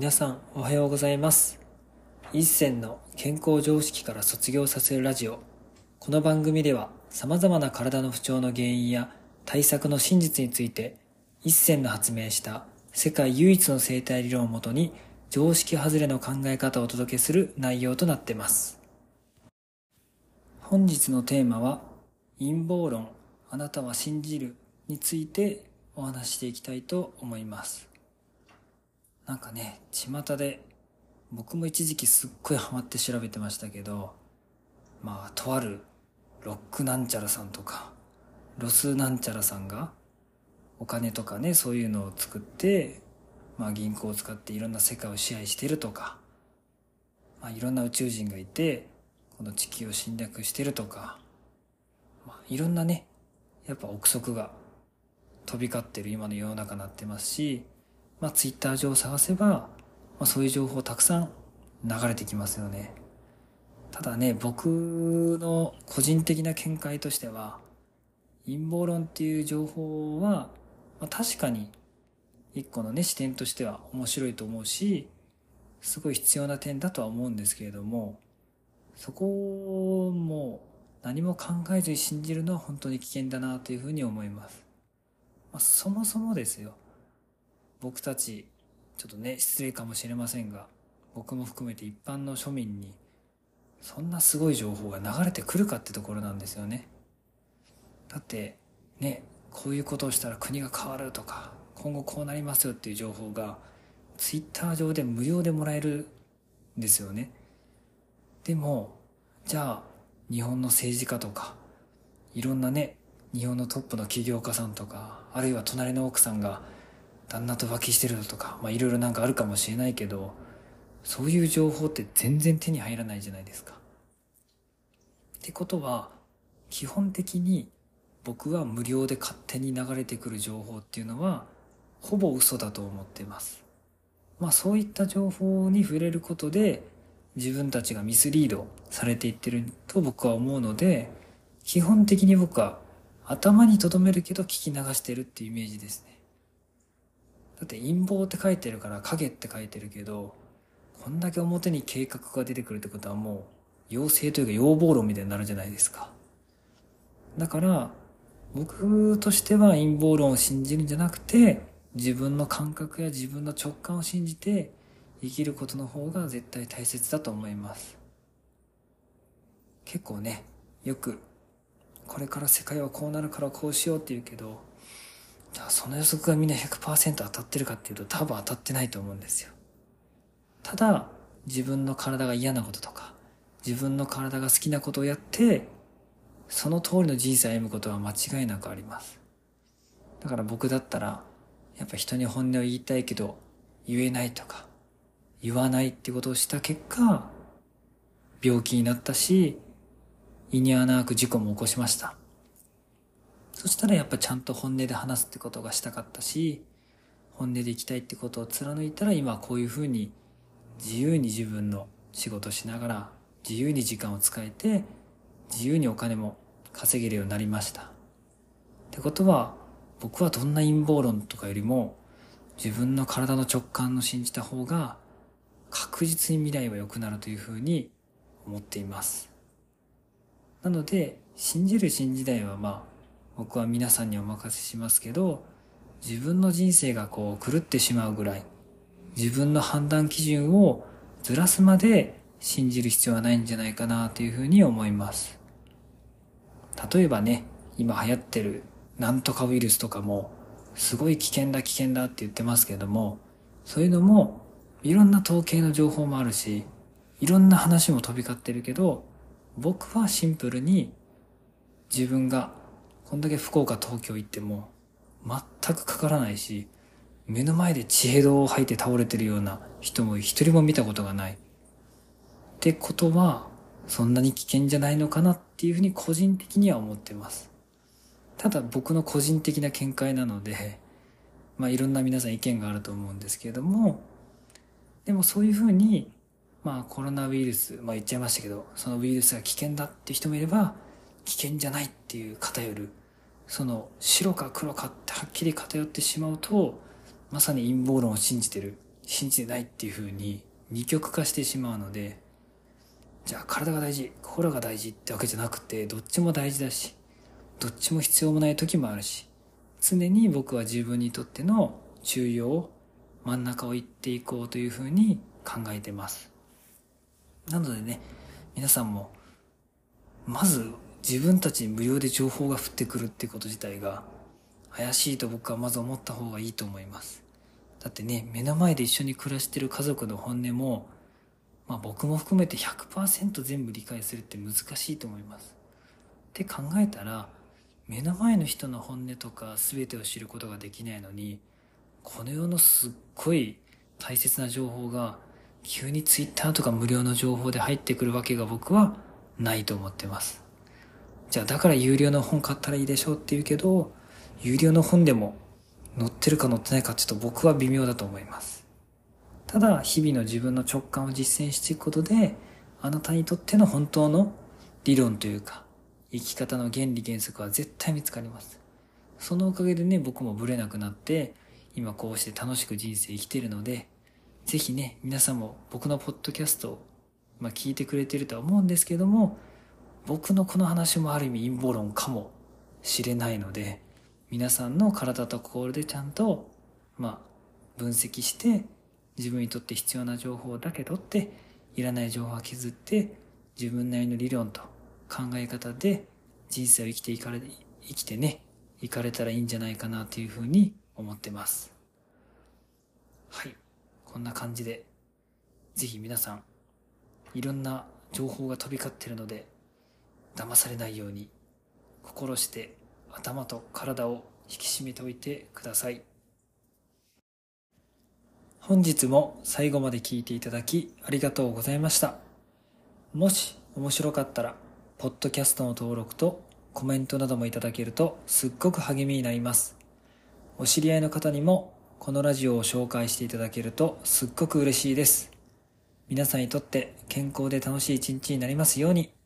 皆さんおはようございます。一銭の健康常識から卒業させるラジオ。この番組では様々な体の不調の原因や対策の真実について一銭の発明した世界唯一の生態理論をもとに常識外れの考え方をお届けする内容となっています。本日のテーマは陰謀論あなたは信じるについてお話していきたいと思います。なんかね巷で僕も一時期すっごいハマって調べてましたけどまあとあるロックなんちゃらさんとかロスなんちゃらさんがお金とかねそういうのを作ってまあ銀行を使っていろんな世界を支配してるとかまあいろんな宇宙人がいてこの地球を侵略してるとかまあいろんなねやっぱ憶測が飛び交ってる今の世の中になってますしまあ、ツイッター上探せば、まあ、そういう情報たくさん流れてきますよね。ただね、僕の個人的な見解としては、陰謀論っていう情報は、まあ、確かに一個のね、視点としては面白いと思うし、すごい必要な点だとは思うんですけれども、そこも何も考えずに信じるのは本当に危険だなというふうに思います。まあ、そもそもですよ。僕たちちょっとね失礼かもしれませんが僕も含めて一般の庶民にそんなすごい情報が流れてくるかってところなんですよね。だってねこういうことをしたら国が変わるとか今後こうなりますよっていう情報がツイッター上で無料でもらえるんですよね。でもじゃあ日本の政治家とかいろんなね日本のトップの起業家さんとかあるいは隣の奥さんが旦那と浮気してるとか、まあいろいろなんかあるかもしれないけど、そういう情報って全然手に入らないじゃないですか。ってことは、基本的に僕は無料で勝手に流れてくる情報っていうのは、ほぼ嘘だと思ってます。まあそういった情報に触れることで、自分たちがミスリードされていってると僕は思うので、基本的に僕は頭に留めるけど聞き流してるっていうイメージですね。だって陰謀って書いてるから影って書いてるけど、こんだけ表に計画が出てくるってことはもう、妖精というか要望論みたいになるじゃないですか。だから、僕としては陰謀論を信じるんじゃなくて、自分の感覚や自分の直感を信じて生きることの方が絶対大切だと思います。結構ね、よく、これから世界はこうなるからこうしようって言うけど、じゃあその予測がみんな100%当たってるかっていうと多分当たってないと思うんですよ。ただ、自分の体が嫌なこととか、自分の体が好きなことをやって、その通りの人生を歩むことは間違いなくあります。だから僕だったら、やっぱ人に本音を言いたいけど、言えないとか、言わないってことをした結果、病気になったし、胃に穴開く事故も起こしました。そしたらやっぱちゃんと本音で話すってことがしたかったし、本音で生きたいってことを貫いたら今こういうふうに自由に自分の仕事しながら自由に時間を使えて自由にお金も稼げるようになりました。ってことは僕はどんな陰謀論とかよりも自分の体の直感の信じた方が確実に未来は良くなるというふうに思っています。なので信じる新時代はまあ僕は皆さんにお任せしますけど、自分の人生がこう狂ってしまうぐらい、自分の判断基準をずらすまで信じる必要はないんじゃないかなというふうに思います。例えばね、今流行ってるなんとかウイルスとかも、すごい危険だ危険だって言ってますけども、そういうのもいろんな統計の情報もあるし、いろんな話も飛び交ってるけど、僕はシンプルに自分がこんだけ福岡、東京行っても、全くかからないし、目の前で血ヘドを吐いて倒れてるような人も一人も見たことがない。ってことは、そんなに危険じゃないのかなっていうふうに個人的には思ってます。ただ僕の個人的な見解なので、まあいろんな皆さん意見があると思うんですけれども、でもそういうふうに、まあコロナウイルス、まあ言っちゃいましたけど、そのウイルスが危険だって人もいれば、危険じゃないっていう偏るその白か黒かってはっきり偏ってしまうとまさに陰謀論を信じてる。信じてないっていう風に二極化してしまうのでじゃあ体が大事心が大事ってわけじゃなくてどっちも大事だしどっちも必要もない時もあるし常に僕は自分にとっての中央真ん中を行っていこうというふうに考えてます。なのでね皆さんもまず自分たちに無料で情報が降ってくるってこと自体が怪しいと僕はまず思った方がいいと思います。だってね目の前で一緒に暮らしてる家族の本音も、まあ、僕も含めて100%全部理解するって難しいと思います。って考えたら目の前の人の本音とか全てを知ることができないのにこの世のすっごい大切な情報が急に Twitter とか無料の情報で入ってくるわけが僕はないと思ってます。じゃあだから有料の本買ったらいいでしょうって言うけど有料の本でも載ってるか載ってないかちょっと僕は微妙だと思いますただ日々の自分の直感を実践していくことであなたにとっての本当の理論というか生き方の原理原則は絶対見つかります。そのおかげでね、僕もブレなくなって、今こうして楽しく人生生きてるので、ぜひね、皆さんも僕のポッドキャストを、まあ、聞いてくれてるとは思うんですけども、僕のこの話もある意味陰謀論かもしれないので、皆さんの体と心でちゃんと、まあ、分析して、自分にとって必要な情報だけ取って、いらない情報は削って、自分なりの理論と考え方で人生を生きていかれ、生きてね、行かれたらいいんじゃないかなというふうに思ってます。はい。こんな感じで、ぜひ皆さん、いろんな情報が飛び交ってるので、騙されないように、心して頭と体を引き締めておいてください。本日も最後まで聞いていただきありがとうございました。もし面白かったら、ポッドキャストの登録とコメントなどもいただけるとすっごく励みになります。お知り合いの方にもこのラジオを紹介していただけるとすっごく嬉しいです。皆さんにとって健康で楽しい一日になりますように。